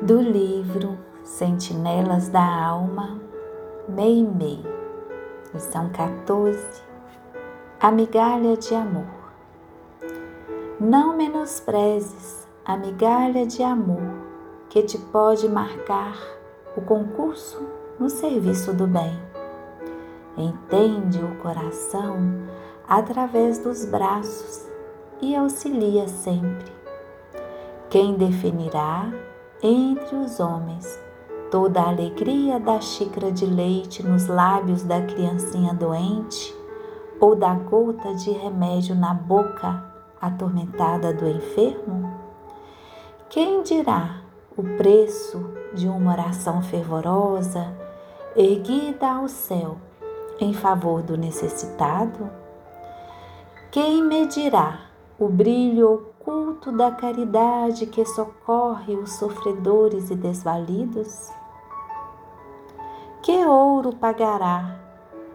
do livro Sentinelas da Alma, Meimei, lição 14, A migalha de amor. Não menosprezes a migalha de amor que te pode marcar o concurso no serviço do bem. Entende o coração através dos braços e auxilia sempre. Quem definirá entre os homens toda a alegria da xícara de leite nos lábios da criancinha doente ou da gota de remédio na boca atormentada do enfermo? Quem dirá o preço de uma oração fervorosa erguida ao céu em favor do necessitado? Quem medirá o brilho culto da caridade que socorre os sofredores e desvalidos? Que ouro pagará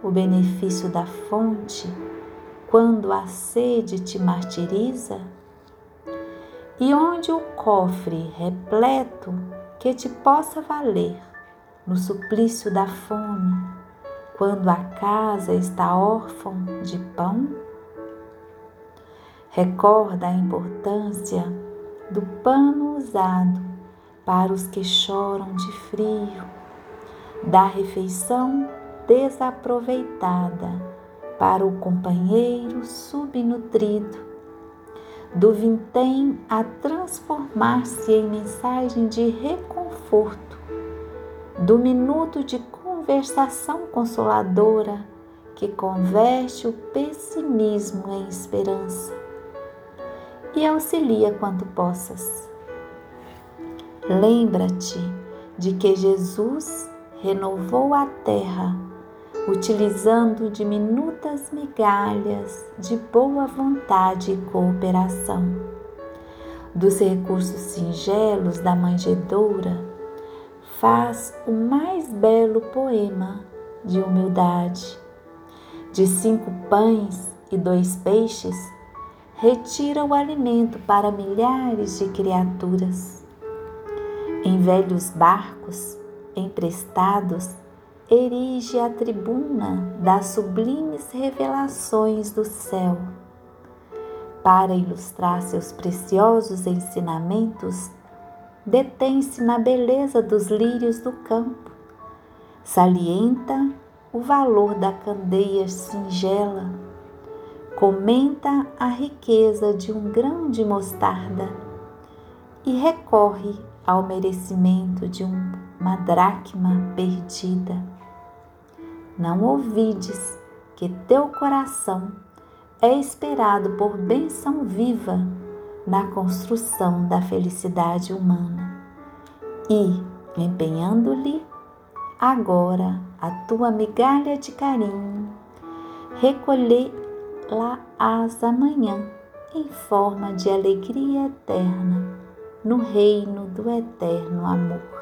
o benefício da fonte quando a sede te martiriza? E onde o cofre repleto que te possa valer no suplício da fome, quando a casa está órfã de pão? Recorda a importância do pano usado para os que choram de frio, da refeição desaproveitada para o companheiro subnutrido, do vintém a transformar-se em mensagem de reconforto, do minuto de conversação consoladora que converte o pessimismo em esperança e auxilia quanto possas. Lembra-te de que Jesus renovou a terra utilizando diminutas migalhas de boa vontade e cooperação. Dos recursos singelos da manjedoura, faz o mais belo poema de humildade. De cinco pães e dois peixes, retira o alimento para milhares de criaturas. Em velhos barcos emprestados, erige a tribuna das sublimes revelações do céu. Para ilustrar seus preciosos ensinamentos, detém-se na beleza dos lírios do campo, salienta o valor da candeia singela comenta a riqueza de um grão de mostarda e recorre ao merecimento de uma dracma perdida. Não ouvides que teu coração é esperado por benção viva na construção da felicidade humana e, empenhando-lhe agora a tua migalha de carinho, recolher lá-ás amanhã em forma de alegria eterna no reino do eterno amor.